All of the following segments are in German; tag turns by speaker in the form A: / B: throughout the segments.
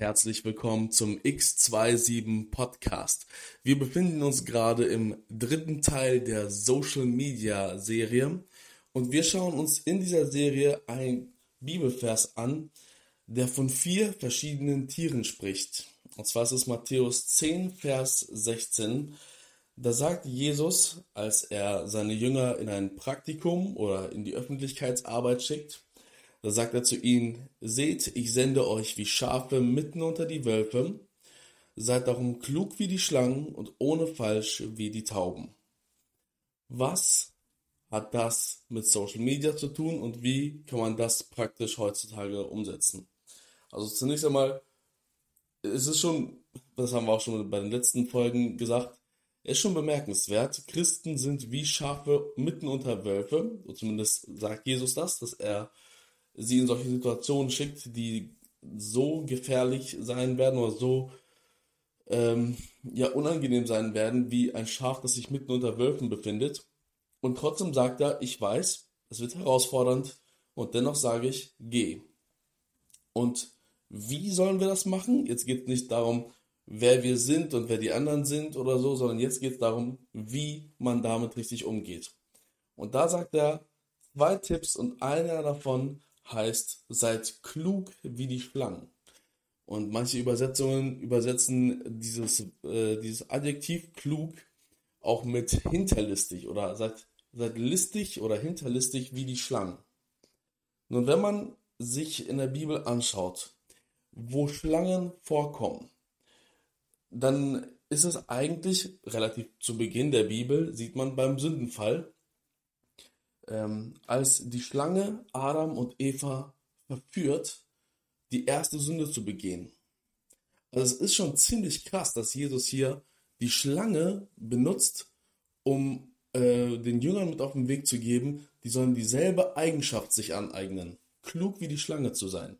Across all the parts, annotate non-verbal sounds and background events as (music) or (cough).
A: herzlich willkommen zum X27 Podcast. Wir befinden uns gerade im dritten Teil der Social Media Serie und wir schauen uns in dieser Serie ein Bibelvers an, der von vier verschiedenen Tieren spricht. Und zwar ist es Matthäus 10, Vers 16. Da sagt Jesus, als er seine Jünger in ein Praktikum oder in die Öffentlichkeitsarbeit schickt, da sagt er zu ihnen, seht, ich sende euch wie Schafe mitten unter die Wölfe, seid darum klug wie die Schlangen und ohne falsch wie die Tauben. Was hat das mit Social Media zu tun und wie kann man das praktisch heutzutage umsetzen? Also zunächst einmal, es ist schon, das haben wir auch schon bei den letzten Folgen gesagt, es ist schon bemerkenswert, Christen sind wie Schafe mitten unter Wölfe, zumindest sagt Jesus das, dass er sie in solche Situationen schickt, die so gefährlich sein werden oder so ähm, ja unangenehm sein werden, wie ein Schaf, das sich mitten unter Wölfen befindet. Und trotzdem sagt er, ich weiß, es wird herausfordernd und dennoch sage ich, geh. Und wie sollen wir das machen? Jetzt geht es nicht darum, wer wir sind und wer die anderen sind oder so, sondern jetzt geht es darum, wie man damit richtig umgeht. Und da sagt er zwei Tipps und einer davon heißt, seid klug wie die Schlangen. Und manche Übersetzungen übersetzen dieses, äh, dieses Adjektiv klug auch mit hinterlistig oder seid, seid listig oder hinterlistig wie die Schlangen. Nun, wenn man sich in der Bibel anschaut, wo Schlangen vorkommen, dann ist es eigentlich relativ zu Beginn der Bibel, sieht man beim Sündenfall, ähm, als die Schlange Adam und Eva verführt, die erste Sünde zu begehen. Also es ist schon ziemlich krass, dass Jesus hier die Schlange benutzt, um äh, den Jüngern mit auf den Weg zu geben, die sollen dieselbe Eigenschaft sich aneignen, klug wie die Schlange zu sein.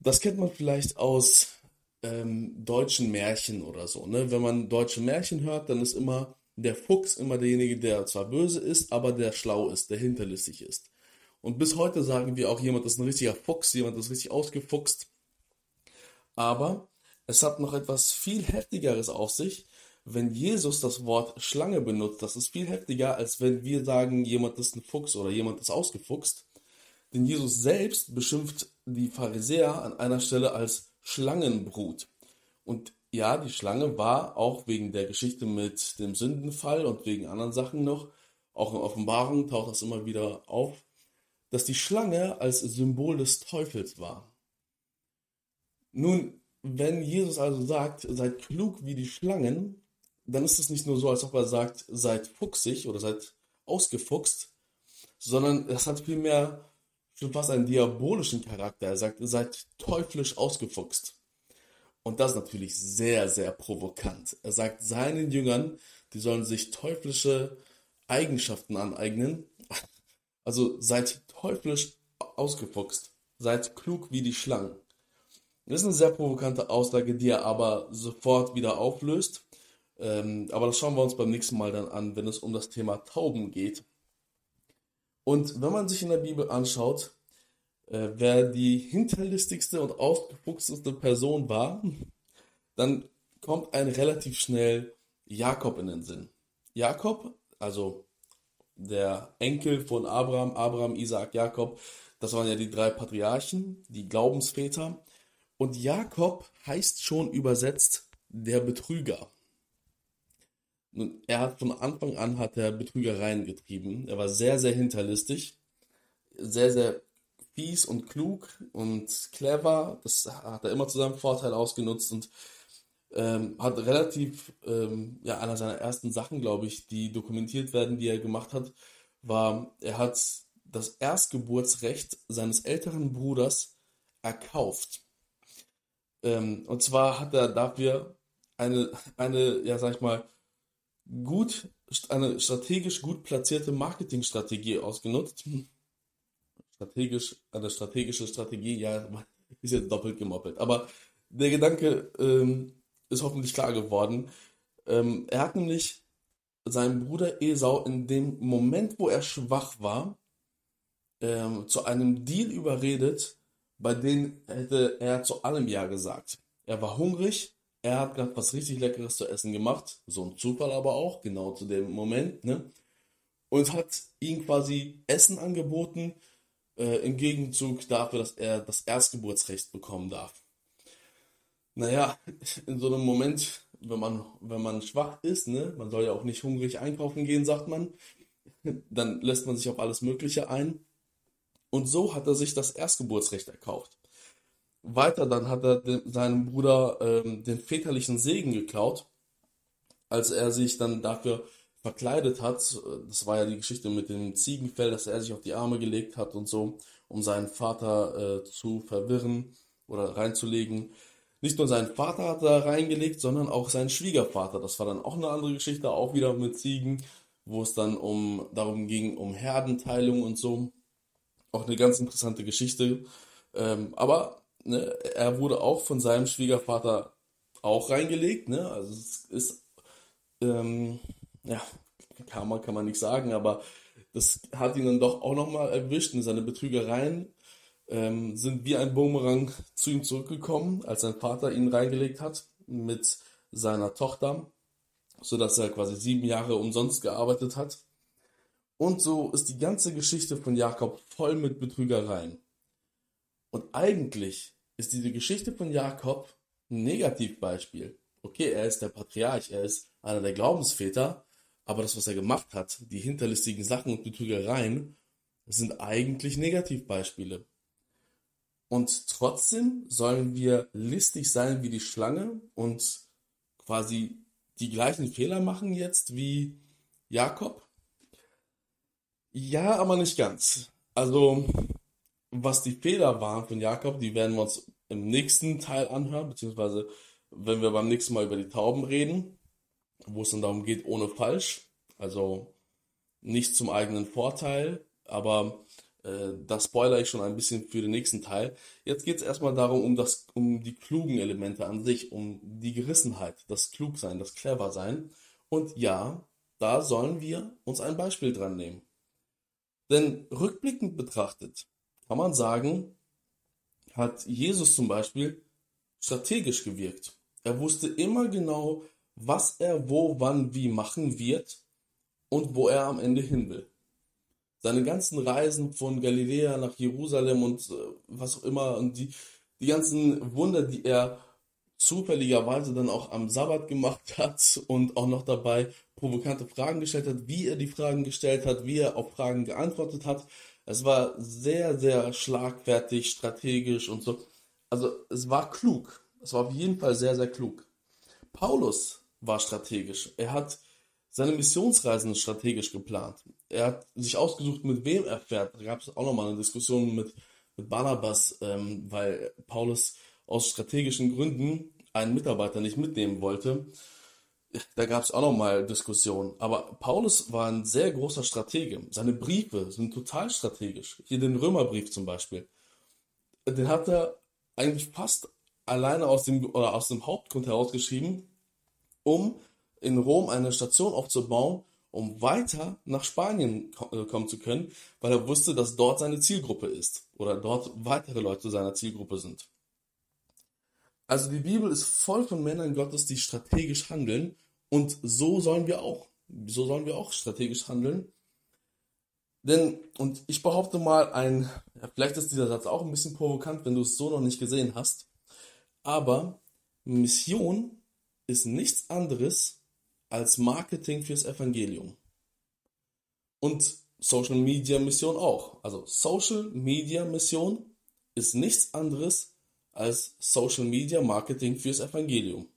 A: Das kennt man vielleicht aus ähm, deutschen Märchen oder so. Ne? Wenn man deutsche Märchen hört, dann ist immer der Fuchs immer derjenige, der zwar böse ist, aber der schlau ist, der hinterlistig ist. Und bis heute sagen wir auch, jemand ist ein richtiger Fuchs, jemand ist richtig ausgefuchst. Aber es hat noch etwas viel heftigeres auf sich, wenn Jesus das Wort Schlange benutzt. Das ist viel heftiger, als wenn wir sagen, jemand ist ein Fuchs oder jemand ist ausgefuchst. Denn Jesus selbst beschimpft die Pharisäer an einer Stelle als Schlangenbrut. Und ja, die Schlange war auch wegen der Geschichte mit dem Sündenfall und wegen anderen Sachen noch, auch in Offenbarung taucht das immer wieder auf, dass die Schlange als Symbol des Teufels war. Nun, wenn Jesus also sagt, seid klug wie die Schlangen, dann ist es nicht nur so, als ob er sagt, seid fuchsig oder seid ausgefuchst, sondern das hat vielmehr schon fast einen diabolischen Charakter. Er sagt, seid teuflisch ausgefuchst. Und das ist natürlich sehr, sehr provokant. Er sagt seinen Jüngern, die sollen sich teuflische Eigenschaften aneignen. (laughs) Also seid teuflisch ausgefuchst. Seid klug wie die Schlangen. Das ist eine sehr provokante Aussage, die er aber sofort wieder auflöst. Ähm, aber das schauen wir uns beim nächsten Mal dann an, wenn es um das Thema Tauben geht. Und wenn man sich in der Bibel anschaut, äh, wer die hinterlistigste und ausgefuchsteste Person war, dann kommt ein relativ schnell Jakob in den Sinn. Jakob, also der Enkel von Abraham, Abraham, Isaac, Jakob, das waren ja die drei Patriarchen, die Glaubensväter. Und Jakob heißt schon übersetzt der Betrüger. Nun, er hat von Anfang an hat er Betrügereien getrieben. Er war sehr, sehr hinterlistig, sehr, sehr fies und klug und clever. Das hat er immer zu seinem Vorteil ausgenutzt und ähm, hat relativ, ähm, ja, einer seiner ersten Sachen, glaube ich, die dokumentiert werden, die er gemacht hat, war, er hat das Erstgeburtsrecht seines älteren Bruders erkauft. Ähm, und zwar hat er dafür eine, eine, ja, sag ich mal, gut, eine strategisch gut platzierte Marketingstrategie ausgenutzt strategisch, eine strategische Strategie, ja, (laughs) ist jetzt doppelt gemoppelt. Aber der Gedanke ähm, ist hoffentlich klar geworden. Ähm, er hat nämlich seinen Bruder Esau in dem Moment, wo er schwach war, ähm, zu einem Deal überredet, bei denen hätte er zu allem Ja gesagt. Er war hungrig, er hat gerade was richtig Leckeres zu essen gemacht, so ein Zufall aber auch, genau zu dem Moment, ne? Und hat ihm quasi Essen angeboten, äh, im Gegenzug dafür, dass er das Erstgeburtsrecht bekommen darf. Naja, (laughs) in so einem Moment, wenn man, wenn man schwach ist, ne, man soll ja auch nicht hungrig einkaufen gehen, sagt man, (laughs) dann lässt man sich auf alles Mögliche ein. Und so hat er sich das Erstgeburtsrecht erkauft. Weiter dann hat er dem, seinem Bruder ähm, den väterlichen Segen geklaut, als er sich dann dafür verkleidet hat. Das war ja die Geschichte mit dem Ziegenfell, dass er sich auf die Arme gelegt hat und so, um seinen Vater äh, zu verwirren oder reinzulegen. Nicht nur seinen Vater hat er reingelegt, sondern auch seinen Schwiegervater. Das war dann auch eine andere Geschichte, auch wieder mit Ziegen, wo es dann um darum ging, um Herdenteilung und so. Auch eine ganz interessante Geschichte. Ähm, aber ne, er wurde auch von seinem Schwiegervater auch reingelegt. Ne? Also es ist, ähm, ja, Karma kann man nicht sagen, aber das hat ihn dann doch auch nochmal erwischt. Und seine Betrügereien ähm, sind wie ein Bumerang zu ihm zurückgekommen, als sein Vater ihn reingelegt hat mit seiner Tochter, sodass er quasi sieben Jahre umsonst gearbeitet hat. Und so ist die ganze Geschichte von Jakob voll mit Betrügereien. Und eigentlich ist diese Geschichte von Jakob ein Negativbeispiel. Okay, er ist der Patriarch, er ist einer der Glaubensväter, aber das, was er gemacht hat, die hinterlistigen Sachen und Betrügereien, sind eigentlich Negativbeispiele. Und trotzdem sollen wir listig sein wie die Schlange und quasi die gleichen Fehler machen jetzt wie Jakob? Ja, aber nicht ganz. Also was die Fehler waren von Jakob, die werden wir uns im nächsten Teil anhören, beziehungsweise wenn wir beim nächsten Mal über die Tauben reden, wo es dann darum geht, ohne falsch, also nicht zum eigenen Vorteil, aber äh, das spoiler ich schon ein bisschen für den nächsten Teil. Jetzt geht es erstmal darum, um, das, um die klugen Elemente an sich, um die Gerissenheit, das Klugsein, das Cleversein. Und ja, da sollen wir uns ein Beispiel dran nehmen. Denn rückblickend betrachtet kann man sagen, hat Jesus zum Beispiel strategisch gewirkt. Er wusste immer genau, was er wo, wann, wie machen wird und wo er am Ende hin will. Seine ganzen Reisen von Galiläa nach Jerusalem und äh, was auch immer und die, die ganzen Wunder, die er zufälligerweise dann auch am Sabbat gemacht (laughs) hat und auch noch dabei provokante Fragen gestellt hat, wie er die Fragen gestellt hat, wie er auf Fragen geantwortet hat, es war sehr, sehr schlagfertig, strategisch und so. Also es war klug. Es war auf jeden Fall sehr, sehr klug. Paulus war strategisch. Er hat seine Missionsreisen strategisch geplant. Er hat sich ausgesucht, mit wem er fährt. Da gab es auch nochmal eine Diskussion mit, mit Barnabas, ähm, weil Paulus aus strategischen Gründen einen Mitarbeiter nicht mitnehmen wollte da gab es auch noch mal Diskussionen. Aber Paulus war ein sehr großer Stratege. Seine Briefe sind total strategisch. Hier den Römerbrief zum Beispiel. Den hat er eigentlich fast alleine aus dem, oder aus dem Hauptgrund herausgeschrieben, um in Rom eine Station aufzubauen, um weiter nach Spanien äh, kommen zu können, weil er wusste, dass dort seine Zielgruppe ist oder dort weitere Leute seiner Zielgruppe sind. Also die Bibel ist voll von Männern Gottes, die strategisch handeln und so sollen wir auch. So sollen wir auch strategisch handeln. Denn, und ich behaupte mal, ein, ja, vielleicht ist dieser Satz auch ein bisschen provokant, wenn du es so noch nicht gesehen hast, aber Mission ist nichts anderes als Marketing fürs Evangelium. Und Social Media Mission auch. Also Social Media Mission ist nichts anderes als Social Media Marketing fürs Evangelium.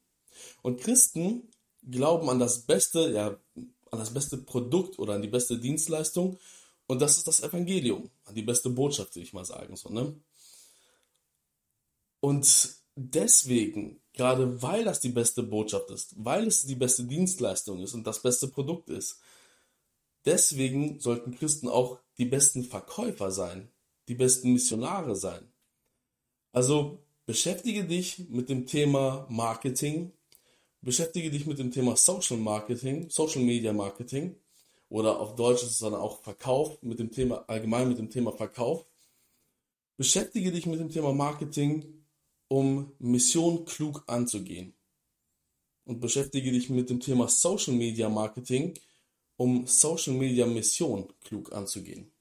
A: Und Christen glauben an das beste, ja, an das beste Produkt oder an die beste Dienstleistung. Und das ist das Evangelium, an die beste Botschaft, würde ich mal sagen. So, ne? Und deswegen, gerade weil das die beste Botschaft ist, weil es die beste Dienstleistung ist und das beste Produkt ist, deswegen sollten Christen auch die besten Verkäufer sein, die besten Missionare sein. Also beschäftige dich mit dem Thema Marketing, beschäftige dich mit dem Thema Social Marketing, Social Media Marketing oder auf Deutsch ist es dann auch Verkauf, mit dem Thema, allgemein mit dem Thema Verkauf. Beschäftige dich mit dem Thema Marketing, um Mission klug anzugehen. Und beschäftige dich mit dem Thema Social Media Marketing, um Social Media Mission klug anzugehen.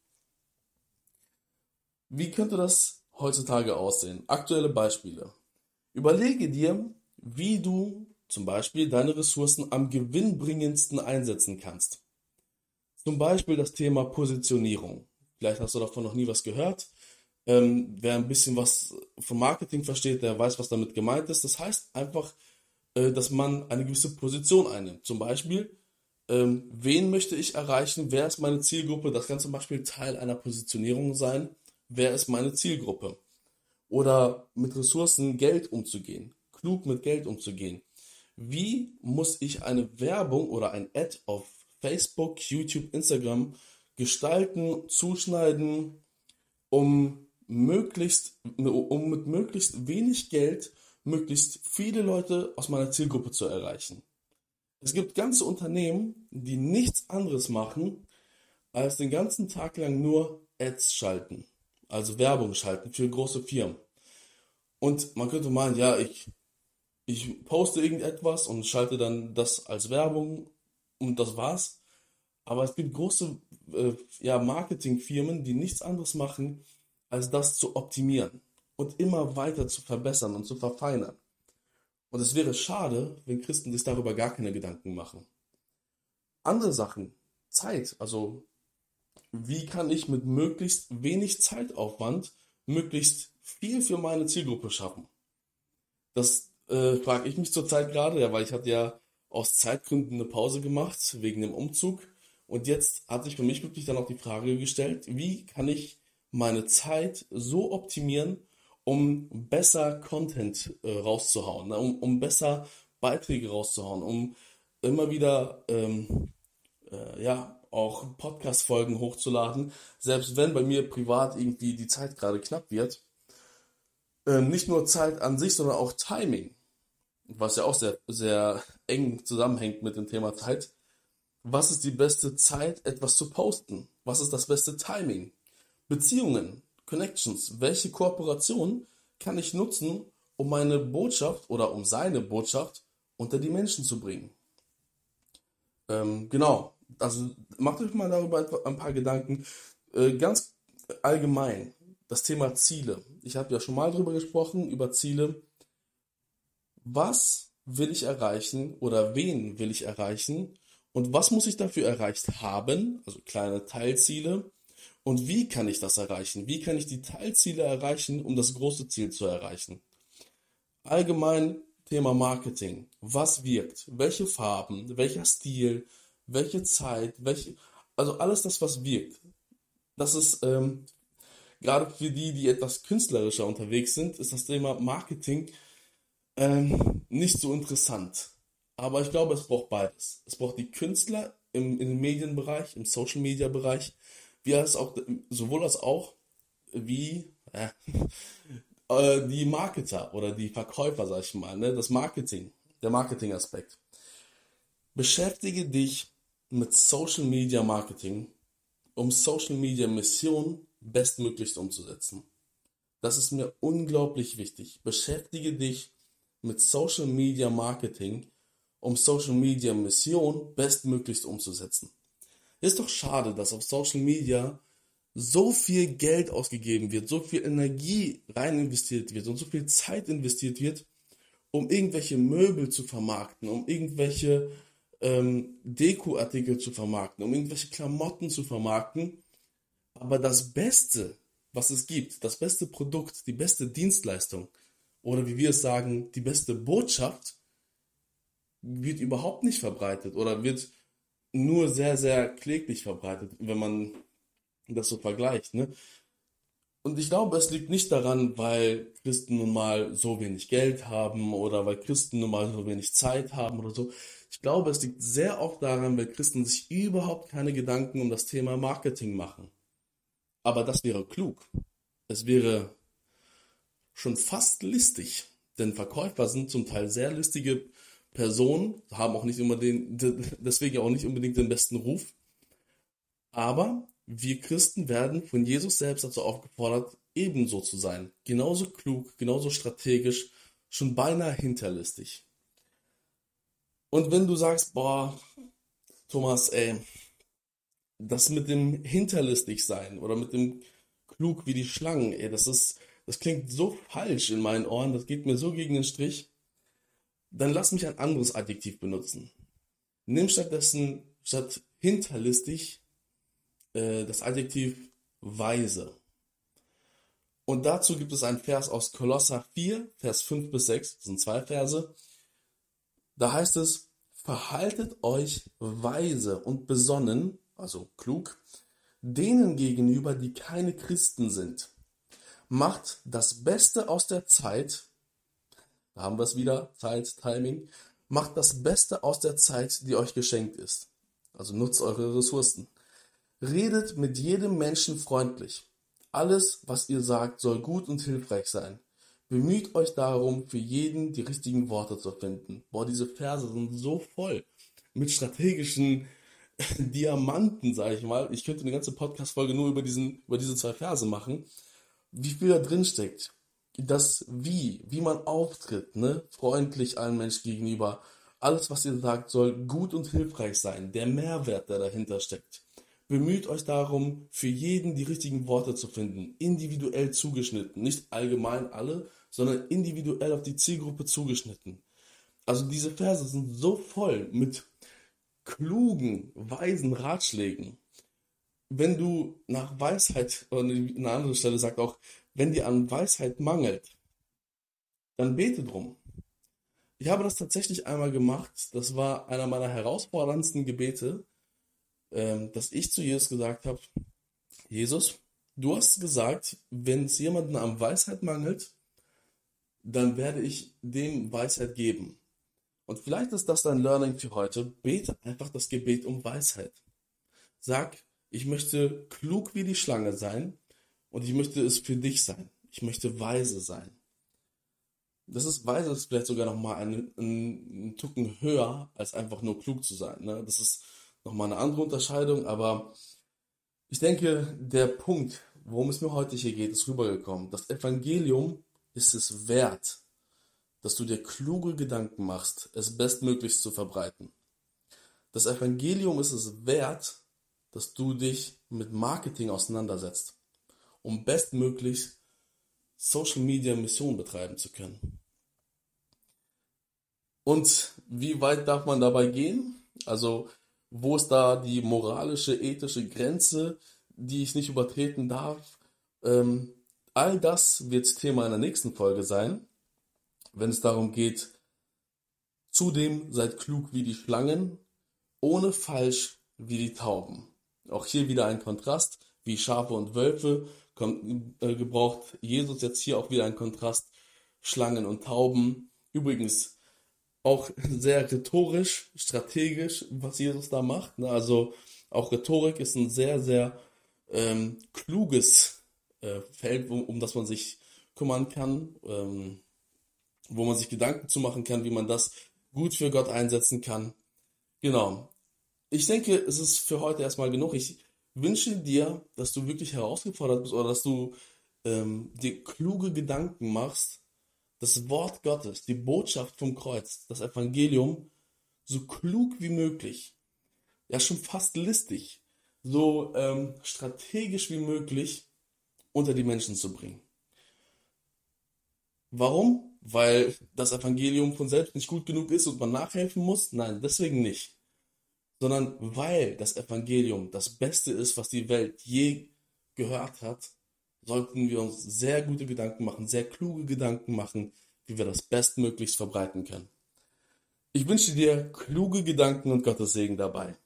A: Wie könnte das heutzutage aussehen? Aktuelle Beispiele. Überlege dir, wie du zum Beispiel deine Ressourcen am gewinnbringendsten einsetzen kannst. Zum Beispiel das Thema Positionierung. Vielleicht hast du davon noch nie was gehört. Ähm, wer ein bisschen was vom Marketing versteht, der weiß, was damit gemeint ist. Das heißt einfach, äh, dass man eine gewisse Position einnimmt. Zum Beispiel, ähm, wen möchte ich erreichen? Wer ist meine Zielgruppe? Das kann zum Beispiel Teil einer Positionierung sein. Wer ist meine Zielgruppe? Oder mit Ressourcen Geld umzugehen, klug mit Geld umzugehen. Wie muss ich eine Werbung oder ein Ad auf Facebook, YouTube, Instagram gestalten, zuschneiden, um möglichst, um mit möglichst wenig Geld möglichst viele Leute aus meiner Zielgruppe zu erreichen. Es gibt ganze Unternehmen, die nichts anderes machen, als den ganzen Tag lang nur Ads schalten, also Werbung schalten für große Firmen. Und man könnte meinen, ja, ich, ich poste irgendetwas und schalte dann das als Werbung und das war's. Aber es gibt große äh, ja, Marketingfirmen, die nichts anderes machen, als das zu optimieren und immer weiter zu verbessern und zu verfeinern. Und es wäre schade, wenn Christen sich darüber gar keine Gedanken machen. Andere Sachen, Zeit, also wie kann ich mit möglichst wenig Zeitaufwand möglichst viel für meine Zielgruppe schaffen? Das äh, frage ich mich zurzeit gerade, ja, weil ich hatte ja aus Zeitgründen eine Pause gemacht wegen dem Umzug und jetzt hat sich für mich wirklich dann auch die Frage gestellt, wie kann ich meine Zeit so optimieren, um besser Content äh, rauszuhauen, ne? um, um besser Beiträge rauszuhauen, um immer wieder ähm, äh, ja auch Podcast-Folgen hochzuladen, selbst wenn bei mir privat irgendwie die Zeit gerade knapp wird. Ähm, nicht nur Zeit an sich, sondern auch Timing, was ja auch sehr, sehr eng zusammenhängt mit dem Thema Zeit was ist die beste Zeit, etwas zu posten? Was ist das beste Timing? Beziehungen, Connections, welche Kooperation kann ich nutzen, um meine Botschaft oder um seine Botschaft unter die Menschen zu bringen? Ähm, genau, also macht euch mal darüber ein paar Gedanken. Äh, ganz allgemein, das Thema Ziele. Ich habe ja schon mal darüber gesprochen, über Ziele. Was will ich erreichen oder wen will ich erreichen? Und was muss ich dafür erreicht haben? Also kleine Teilziele. Und wie kann ich das erreichen? Wie kann ich die Teilziele erreichen, um das große Ziel zu erreichen? Allgemein Thema Marketing. Was wirkt? Welche Farben? Welcher Stil? Welche Zeit? Welche, also alles das, was wirkt. Das ist ähm, gerade für die, die etwas künstlerischer unterwegs sind, ist das Thema Marketing ähm, nicht so interessant. Aber ich glaube, es braucht beides. Es braucht die Künstler im, im Medienbereich, im Social Media Bereich, wie als auch, sowohl als auch wie äh, (laughs) äh, die Marketer oder die Verkäufer, sag ich mal, ne? das Marketing, der Marketingaspekt. Beschäftige dich mit Social Media Marketing, um Social Media Mission bestmöglichst umzusetzen. Das ist mir unglaublich wichtig. Beschäftige dich mit Social Media Marketing, um Social Media Mission bestmöglichst umzusetzen. Ist doch schade, dass auf Social Media so viel Geld ausgegeben wird, so viel Energie rein investiert wird und so viel Zeit investiert wird, um irgendwelche Möbel zu vermarkten, um irgendwelche ähm, Dekoartikel zu vermarkten, um irgendwelche Klamotten zu vermarkten. Aber das Beste, was es gibt, das beste Produkt, die beste Dienstleistung oder wie wir es sagen, die beste Botschaft, wird überhaupt nicht verbreitet oder wird nur sehr, sehr kläglich verbreitet, wenn man das so vergleicht. Ne? Und ich glaube, es liegt nicht daran, weil Christen nun mal so wenig Geld haben oder weil Christen nun mal so wenig Zeit haben oder so. Ich glaube, es liegt sehr oft daran, weil Christen sich überhaupt keine Gedanken um das Thema Marketing machen. Aber das wäre klug. Es wäre schon fast listig, denn Verkäufer sind zum Teil sehr listige Personen, haben auch nicht immer den, deswegen auch nicht unbedingt den besten Ruf. Aber wir Christen werden von Jesus selbst dazu aufgefordert, ebenso zu sein. Genauso klug, genauso strategisch, schon beinahe hinterlistig. Und wenn du sagst, boah, Thomas, ey, das mit dem hinterlistig sein oder mit dem klug wie die Schlangen, ey, das ist, das klingt so falsch in meinen Ohren, das geht mir so gegen den Strich. Dann lass mich ein anderes Adjektiv benutzen. Nimm stattdessen statt hinterlistig äh, das Adjektiv weise. Und dazu gibt es einen Vers aus Kolosser 4, Vers 5 bis 6, das sind zwei Verse. Da heißt es, verhaltet euch weise und besonnen, also klug, denen gegenüber, die keine Christen sind. Macht das Beste aus der Zeit, da haben wir es wieder, Zeit, Timing, macht das Beste aus der Zeit, die euch geschenkt ist. Also nutzt eure Ressourcen. Redet mit jedem Menschen freundlich. Alles, was ihr sagt, soll gut und hilfreich sein. Bemüht euch darum, für jeden die richtigen Worte zu finden. Boah, diese Verse sind so voll mit strategischen (laughs) Diamanten, sage ich mal. Ich könnte eine ganze Podcast-Folge nur über, diesen, über diese zwei Verse machen. Wie viel da drin steckt. Das Wie, wie man auftritt, ne? Freundlich allen Menschen gegenüber. Alles, was ihr sagt, soll gut und hilfreich sein. Der Mehrwert, der dahinter steckt. Bemüht euch darum, für jeden die richtigen Worte zu finden, individuell zugeschnitten, nicht allgemein alle, sondern individuell auf die Zielgruppe zugeschnitten. Also diese Verse sind so voll mit klugen, weisen Ratschlägen. Wenn du nach Weisheit, oder eine andere Stelle sagt auch, wenn dir an Weisheit mangelt, dann bete drum. Ich habe das tatsächlich einmal gemacht. Das war einer meiner herausforderndsten Gebete ähm, dass ich zu Jesus gesagt habe, Jesus, du hast gesagt, wenn es jemanden am Weisheit mangelt, dann werde ich dem Weisheit geben. Und vielleicht ist das dein Learning für heute. Bete einfach das Gebet um Weisheit. Sag, ich möchte klug wie die Schlange sein und ich möchte es für dich sein. Ich möchte weise sein. Das ist weise ist vielleicht sogar nochmal einen, einen Tucken höher, als einfach nur klug zu sein. Ne? Das ist nochmal eine andere Unterscheidung, aber ich denke, der Punkt, worum es mir heute hier geht, ist rübergekommen. Das Evangelium ist es wert, dass du dir kluge Gedanken machst, es bestmöglichst zu verbreiten. Das Evangelium ist es wert, dass du dich mit Marketing auseinandersetzt, um bestmöglichst Social Media Mission betreiben zu können. Und wie weit darf man dabei gehen? Also wo ist da die moralische, ethische Grenze, die ich nicht übertreten darf? Ähm, all das wird Thema einer nächsten Folge sein, wenn es darum geht, zudem seid klug wie die Schlangen, ohne falsch wie die Tauben. Auch hier wieder ein Kontrast, wie Schafe und Wölfe äh, gebraucht Jesus jetzt hier auch wieder ein Kontrast, Schlangen und Tauben. Übrigens, auch sehr rhetorisch, strategisch, was Jesus da macht. Ne? Also auch Rhetorik ist ein sehr, sehr ähm, kluges äh, Feld, um, um, das man sich kümmern kann, ähm, wo man sich Gedanken zu machen kann, wie man das gut für Gott einsetzen kann. Genau. Ich denke, es ist für heute erstmal genug. Ich wünsche dir, dass du wirklich herausgefordert bist oder dass du ähm, dir kluge Gedanken machst, das Wort Gottes, die Botschaft vom Kreuz, das Evangelium, so klug wie möglich, ja schon fast listig, so ähm, strategisch wie möglich unter die Menschen zu bringen. Warum? Weil das Evangelium von selbst nicht gut genug ist und man nachhelfen muss? Nein, deswegen nicht. Sondern weil das Evangelium das Beste ist, was die Welt je gehört hat sollten wir uns sehr gute Gedanken machen, sehr kluge Gedanken machen, wie wir das bestmöglichst verbreiten können. Ich wünsche dir kluge Gedanken und Gottes Segen dabei.